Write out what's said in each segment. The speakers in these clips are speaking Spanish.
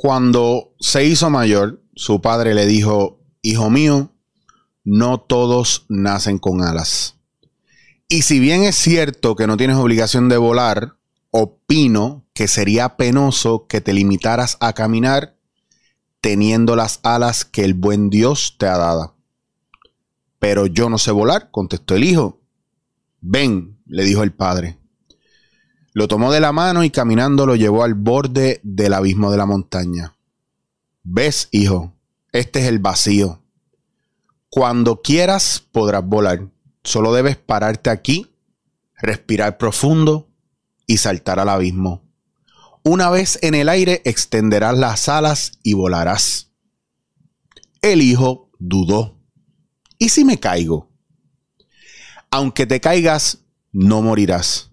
Cuando se hizo mayor, su padre le dijo, hijo mío, no todos nacen con alas. Y si bien es cierto que no tienes obligación de volar, opino que sería penoso que te limitaras a caminar teniendo las alas que el buen Dios te ha dado. Pero yo no sé volar, contestó el hijo. Ven, le dijo el padre. Lo tomó de la mano y caminando lo llevó al borde del abismo de la montaña. Ves, hijo, este es el vacío. Cuando quieras podrás volar. Solo debes pararte aquí, respirar profundo y saltar al abismo. Una vez en el aire extenderás las alas y volarás. El hijo dudó. ¿Y si me caigo? Aunque te caigas, no morirás.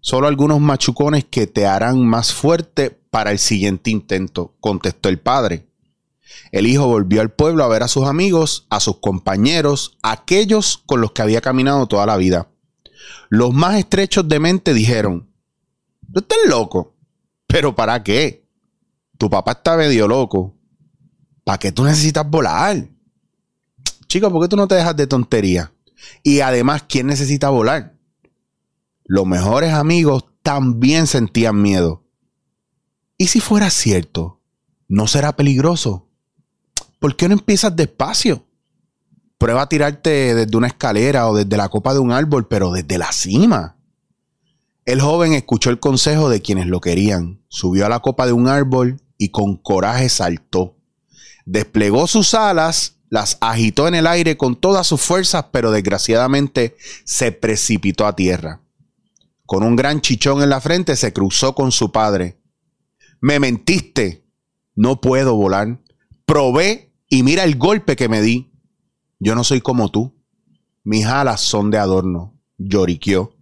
Solo algunos machucones que te harán más fuerte para el siguiente intento, contestó el padre. El hijo volvió al pueblo a ver a sus amigos, a sus compañeros, aquellos con los que había caminado toda la vida. Los más estrechos de mente dijeron, tú estás loco, pero ¿para qué? Tu papá está medio loco. ¿Para qué tú necesitas volar? Chico, ¿por qué tú no te dejas de tontería? Y además, ¿quién necesita volar? Los mejores amigos también sentían miedo. ¿Y si fuera cierto? ¿No será peligroso? ¿Por qué no empiezas despacio? Prueba a tirarte desde una escalera o desde la copa de un árbol, pero desde la cima. El joven escuchó el consejo de quienes lo querían, subió a la copa de un árbol y con coraje saltó. Desplegó sus alas, las agitó en el aire con todas sus fuerzas, pero desgraciadamente se precipitó a tierra. Con un gran chichón en la frente se cruzó con su padre. Me mentiste. No puedo volar. Probé y mira el golpe que me di. Yo no soy como tú. Mis alas son de adorno. Lloriqueó.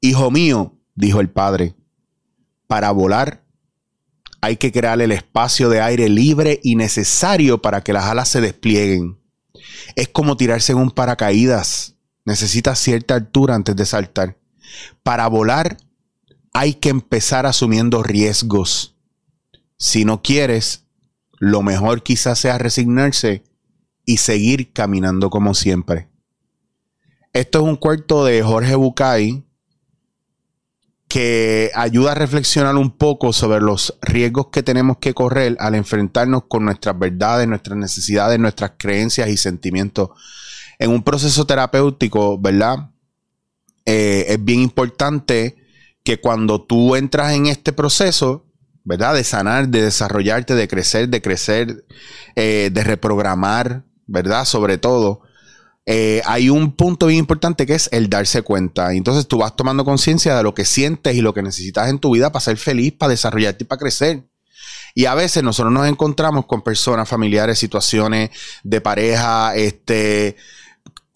Hijo mío, dijo el padre, para volar hay que crear el espacio de aire libre y necesario para que las alas se desplieguen. Es como tirarse en un paracaídas. Necesitas cierta altura antes de saltar. Para volar hay que empezar asumiendo riesgos. Si no quieres, lo mejor quizás sea resignarse y seguir caminando como siempre. Esto es un cuarto de Jorge Bucay que ayuda a reflexionar un poco sobre los riesgos que tenemos que correr al enfrentarnos con nuestras verdades, nuestras necesidades, nuestras creencias y sentimientos. En un proceso terapéutico, ¿verdad? Eh, es bien importante que cuando tú entras en este proceso, ¿verdad? De sanar, de desarrollarte, de crecer, de crecer, eh, de reprogramar, ¿verdad? Sobre todo, eh, hay un punto bien importante que es el darse cuenta. Entonces tú vas tomando conciencia de lo que sientes y lo que necesitas en tu vida para ser feliz, para desarrollarte y para crecer. Y a veces nosotros nos encontramos con personas, familiares, situaciones de pareja, este,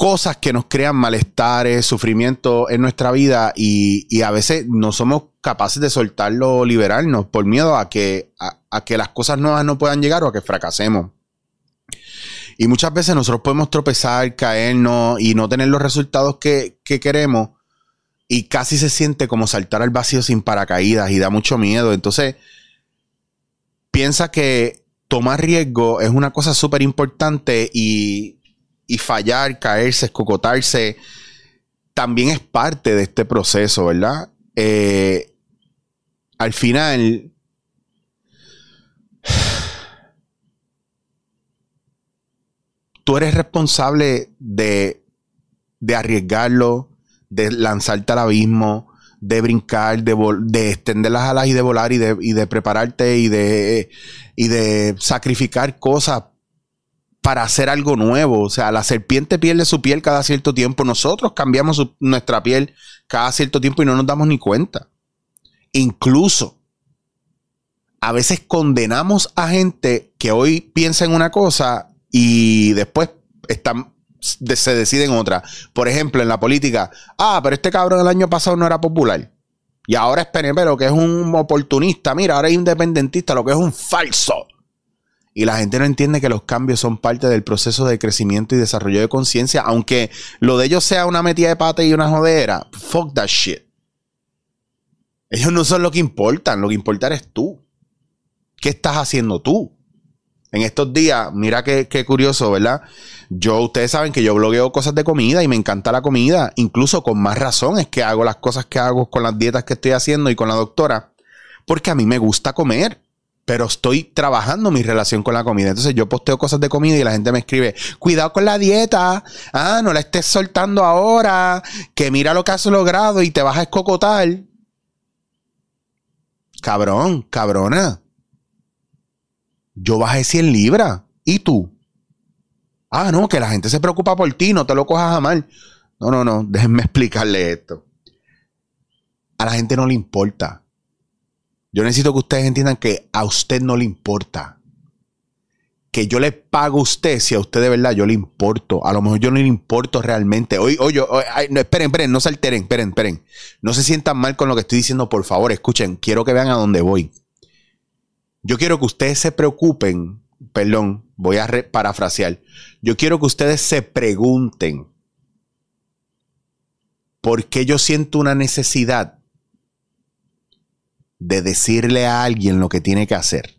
cosas que nos crean malestares, sufrimiento en nuestra vida y, a veces no somos capaces de soltarlo o liberarnos por miedo a que, a, que las cosas nuevas no puedan llegar o a que fracasemos. Y muchas veces nosotros podemos tropezar, caernos y no tener los resultados que, que queremos y casi se siente como saltar al vacío sin paracaídas y da mucho miedo. Entonces, piensa que tomar riesgo es una cosa súper importante y y fallar, caerse, escocotarse, también es parte de este proceso, ¿verdad? Eh, al final, tú eres responsable de, de arriesgarlo, de lanzarte al abismo, de brincar, de, de, extender las alas y de volar y de, y de prepararte y de, y de sacrificar cosas para hacer algo nuevo. O sea, la serpiente pierde su piel cada cierto tiempo. Nosotros cambiamos nuestra piel cada cierto tiempo y no nos damos ni cuenta. Incluso, a veces condenamos a gente que hoy piensa en una cosa y después se deciden otra. Por ejemplo, en la política, ah, pero este cabrón el año pasado no era popular. Y ahora es PNP, lo que es un oportunista. Mira, ahora es independentista, lo que es un falso. Y la gente no entiende que los cambios son parte del proceso de crecimiento y desarrollo de conciencia, aunque lo de ellos sea una metida de pata y una jodera. Fuck that shit. Ellos no son lo que importan, lo que importa eres tú. ¿Qué estás haciendo tú? En estos días, mira qué, qué, curioso, ¿verdad? Yo, ustedes saben que yo blogueo cosas de comida y me encanta la comida. Incluso con más razón es que hago las cosas que hago con las dietas que estoy haciendo y con la doctora. Porque a mí me gusta comer pero estoy trabajando mi relación con la comida. Entonces yo posteo cosas de comida y la gente me escribe, cuidado con la dieta, ah, no la estés soltando ahora, que mira lo que has logrado y te vas a escocotar. Cabrón, cabrona. Yo bajé 100 libras. ¿Y tú? Ah, no, que la gente se preocupa por ti, no te lo cojas a mal. No, no, no, déjenme explicarle esto. A la gente no le importa. Yo necesito que ustedes entiendan que a usted no le importa. Que yo le pago a usted si a usted de verdad yo le importo. A lo mejor yo no le importo realmente. Oye, oye, no, esperen, esperen, no se alteren, esperen, esperen. No se sientan mal con lo que estoy diciendo, por favor, escuchen. Quiero que vean a dónde voy. Yo quiero que ustedes se preocupen, perdón, voy a parafrasear. Yo quiero que ustedes se pregunten por qué yo siento una necesidad de decirle a alguien lo que tiene que hacer?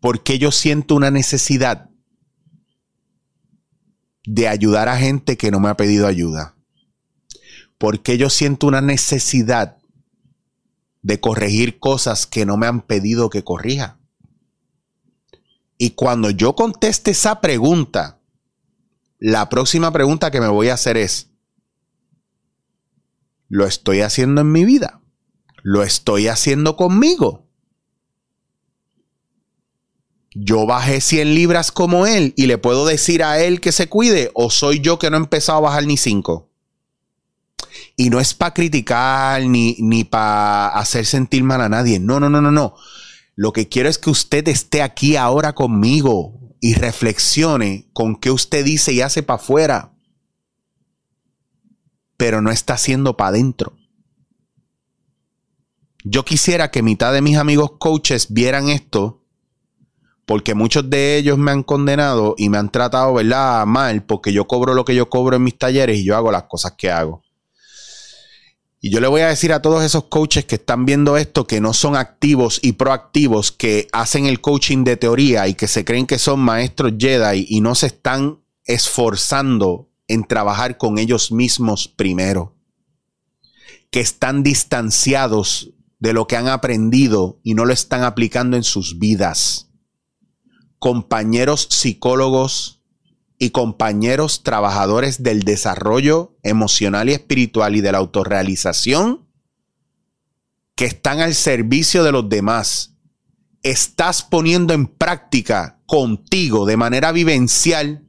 Porque yo siento una necesidad de ayudar a gente que no me ha pedido ayuda? Porque yo siento una necesidad de corregir cosas que no me han pedido que corrija? Y cuando yo conteste esa pregunta, la próxima pregunta que me voy a hacer es, ¿lo estoy haciendo en mi vida? Lo estoy haciendo conmigo. Yo bajé 100 libras como él y le puedo decir a él que se cuide o soy yo que no he empezado a bajar ni 5. Y no es para criticar ni, ni para hacer sentir mal a nadie. No, no, no, no, no. Lo que quiero es que usted esté aquí ahora conmigo y reflexione con qué usted dice y hace para afuera. Pero no está haciendo para adentro. Yo quisiera que mitad de mis amigos coaches vieran esto, porque muchos de ellos me han condenado y me han tratado, ¿verdad?, mal, porque yo cobro lo que yo cobro en mis talleres y yo hago las cosas que hago. Y yo le voy a decir a todos esos coaches que están viendo esto, que no son activos y proactivos, que hacen el coaching de teoría y que se creen que son maestros Jedi y no se están esforzando en trabajar con ellos mismos primero, que están distanciados de lo que han aprendido y no lo están aplicando en sus vidas. Compañeros psicólogos y compañeros trabajadores del desarrollo emocional y espiritual y de la autorrealización que están al servicio de los demás. Estás poniendo en práctica contigo de manera vivencial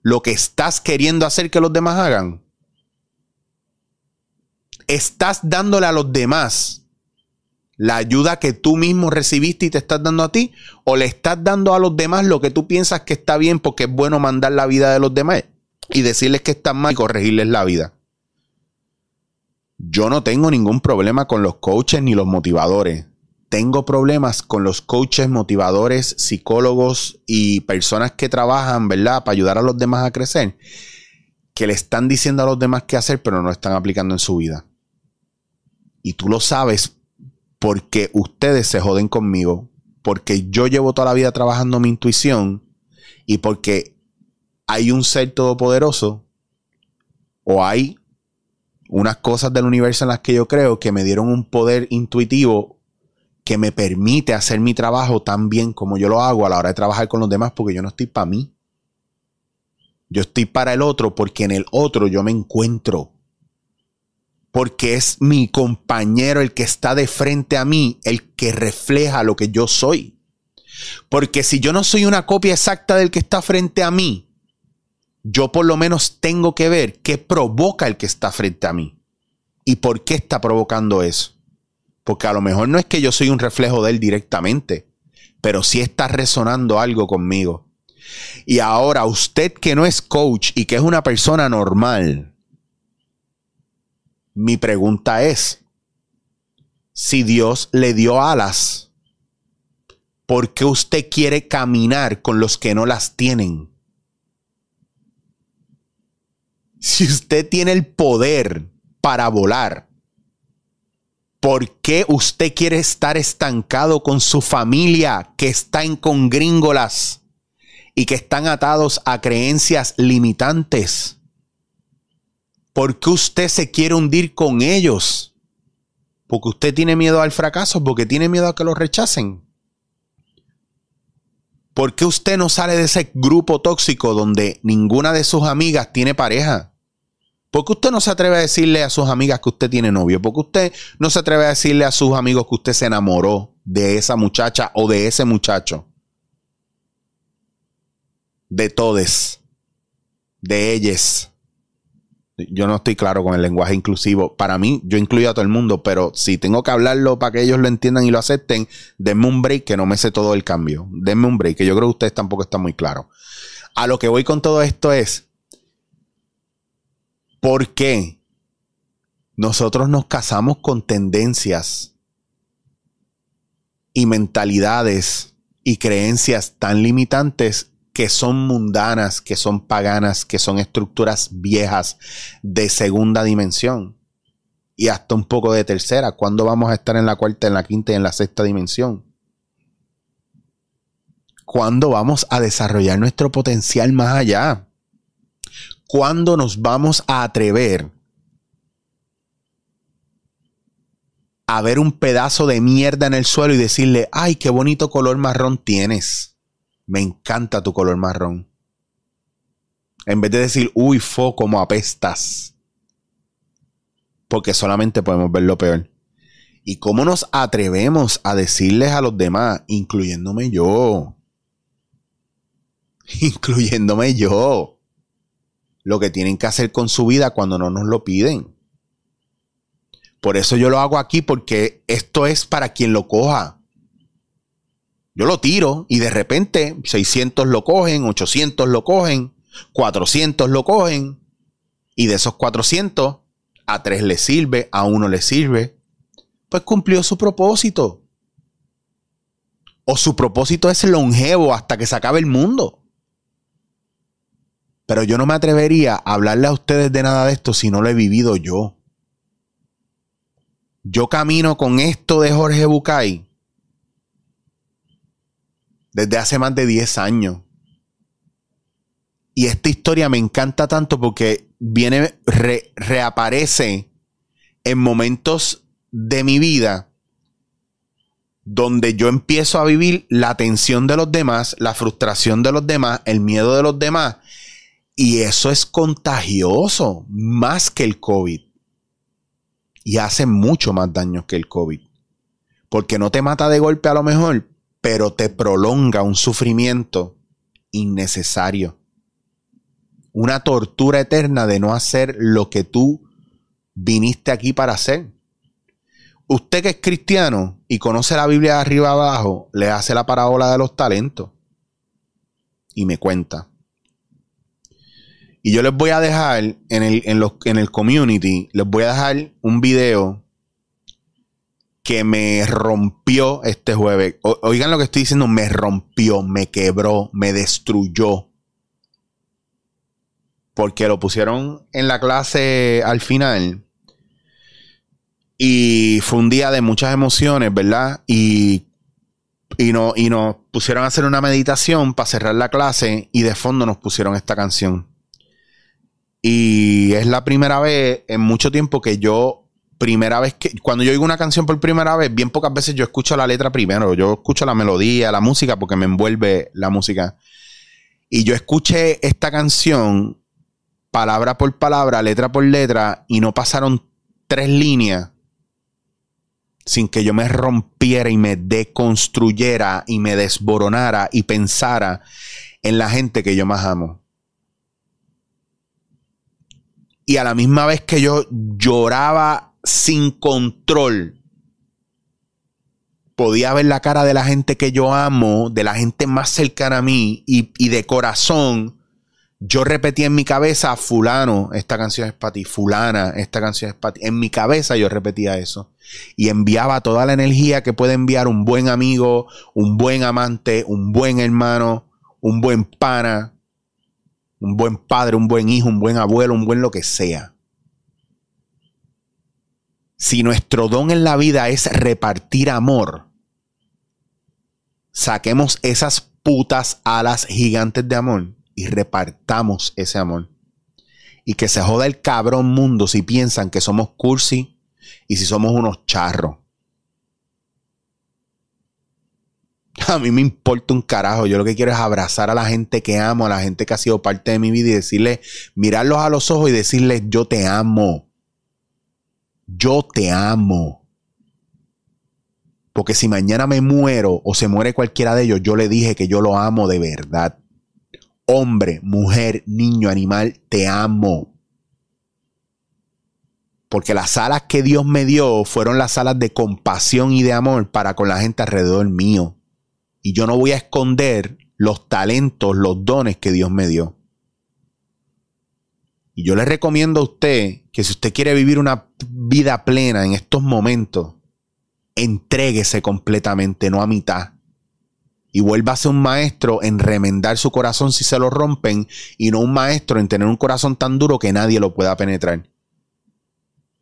lo que estás queriendo hacer que los demás hagan. Estás dándole a los demás la ayuda que tú mismo recibiste y te estás dando a ti, o le estás dando a los demás lo que tú piensas que está bien porque es bueno mandar la vida de los demás y decirles que están mal y corregirles la vida. Yo no tengo ningún problema con los coaches ni los motivadores. Tengo problemas con los coaches, motivadores, psicólogos y personas que trabajan, ¿verdad?, para ayudar a los demás a crecer, que le están diciendo a los demás qué hacer, pero no lo están aplicando en su vida. Y tú lo sabes porque ustedes se joden conmigo, porque yo llevo toda la vida trabajando mi intuición y porque hay un ser todopoderoso o hay unas cosas del universo en las que yo creo que me dieron un poder intuitivo que me permite hacer mi trabajo tan bien como yo lo hago a la hora de trabajar con los demás porque yo no estoy para mí. Yo estoy para el otro porque en el otro yo me encuentro porque es mi compañero el que está de frente a mí, el que refleja lo que yo soy. Porque si yo no soy una copia exacta del que está frente a mí, yo por lo menos tengo que ver qué provoca el que está frente a mí y por qué está provocando eso. Porque a lo mejor no es que yo soy un reflejo de él directamente, pero sí está resonando algo conmigo. Y ahora usted que no es coach y que es una persona normal, mi pregunta es, si Dios le dio alas, ¿por qué usted quiere caminar con los que no las tienen? Si usted tiene el poder para volar, ¿Por qué usted quiere estar estancado con su familia que está en congringolas y que están atados a creencias limitantes? ¿Por qué usted se quiere hundir con ellos? Porque usted tiene miedo al fracaso, porque tiene miedo a que lo rechacen. ¿Por qué usted no sale de ese grupo tóxico donde ninguna de sus amigas tiene pareja? ¿Por qué usted no se atreve a decirle a sus amigas que usted tiene novio? ¿Por qué usted no se atreve a decirle a sus amigos que usted se enamoró de esa muchacha o de ese muchacho? De todes. De ellas. Yo no estoy claro con el lenguaje inclusivo. Para mí, yo incluyo a todo el mundo, pero si tengo que hablarlo para que ellos lo entiendan y lo acepten, denme un break que no me sé todo el cambio. Denme un break, que yo creo que ustedes tampoco están muy claros. A lo que voy con todo esto es, ¿por qué nosotros nos casamos con tendencias y mentalidades y creencias tan limitantes que son mundanas, que son paganas, que son estructuras viejas de segunda dimensión y hasta un poco de tercera. ¿Cuándo vamos a estar en la cuarta, en la quinta y en la sexta dimensión? ¿Cuándo vamos a desarrollar nuestro potencial más allá? ¿Cuándo nos vamos a atrever a ver un pedazo de mierda en el suelo y decirle, ay, qué bonito color marrón tienes? Me encanta tu color marrón. En vez de decir, uy, fo, como apestas. Porque solamente podemos ver lo peor. ¿Y cómo nos atrevemos a decirles a los demás, incluyéndome yo? Incluyéndome yo. Lo que tienen que hacer con su vida cuando no nos lo piden. Por eso yo lo hago aquí porque esto es para quien lo coja. Yo lo tiro y de repente 600 lo cogen, 800 lo cogen, 400 lo cogen. Y de esos 400, a 3 le sirve, a uno le sirve. Pues cumplió su propósito. O su propósito es longevo hasta que se acabe el mundo. Pero yo no me atrevería a hablarle a ustedes de nada de esto si no lo he vivido yo. Yo camino con esto de Jorge Bucay desde hace más de 10 años. Y esta historia me encanta tanto porque viene, reaparece en momentos de mi vida donde yo empiezo a vivir la tensión de los demás, la frustración de los demás, el miedo de los demás. Y eso es contagioso, más que el COVID. Y hace mucho más daño que el COVID. Porque no te mata de golpe a lo mejor, pero te prolonga un sufrimiento innecesario. Una tortura eterna de no hacer lo que tú viniste aquí para hacer. Usted que es cristiano y conoce la Biblia de arriba abajo, le hace la parábola de los talentos y me cuenta. Y yo les voy a dejar en el, en, en el community, les voy a dejar un video que me rompió este jueves. oigan lo que estoy diciendo, me rompió, me quebró, me destruyó. Porque lo pusieron en la clase al final. Y fue un día de muchas emociones, ¿verdad? Y, y, no, y nos pusieron a hacer una meditación para cerrar la clase y de fondo nos pusieron esta canción. Y es la primera vez en mucho tiempo que yo primera vez que, cuando yo oigo una canción por primera vez, bien pocas veces yo escucho la letra primero, yo escucho la melodía, la música, porque me envuelve la música. Y yo escuché esta canción palabra por palabra, letra por letra, y no pasaron tres líneas sin que yo me rompiera y me deconstruyera y me desboronara y pensara en la gente que yo más amo. Y a la misma vez que yo lloraba sin control. Podía ver la cara de la gente que yo amo, de la gente más cercana a mí y, de corazón. Yo repetí en mi cabeza, fulano, esta canción es para ti, fulana, esta canción es para ti. En mi cabeza yo repetía eso. Y enviaba toda la energía que puede enviar un buen amigo, un buen amante, un buen hermano, un buen pana, un buen padre, un buen hijo, un buen abuelo, un buen lo que sea. Si nuestro don en la vida es repartir amor, saquemos esas putas alas gigantes de amor y repartamos ese amor. Y que se joda el cabrón mundo si piensan que somos cursi y si somos unos charros. A mí me importa un carajo. Yo lo que quiero es abrazar a la gente que amo, a la gente que ha sido parte de mi vida y decirle, mirarlos a los ojos y decirles, yo te amo. Yo te amo. Porque si mañana me muero o se muere cualquiera de ellos, yo le dije que yo lo amo de verdad. Hombre, mujer, niño, animal, te amo. Porque las alas que Dios me dio fueron las alas de compasión y de amor para con la gente alrededor mío. Y yo no voy a esconder los talentos, los dones que Dios me dio. Y yo le recomiendo a usted que si usted quiere vivir una vida plena en estos momentos, entréguese completamente, no a mitad. Y ser un maestro en remendar su corazón si se lo rompen y no un maestro en tener un corazón tan duro que nadie lo pueda penetrar.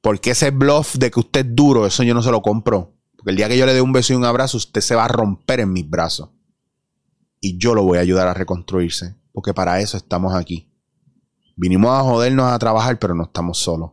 Porque ese bluff de que usted es duro, eso yo no se lo compro. Porque el día que yo le dé un beso y un abrazo, usted se va a romper en mis brazos. Y yo lo voy a ayudar a reconstruirse. Porque para eso estamos aquí. Vinimos a jodernos a trabajar, pero no estamos solos.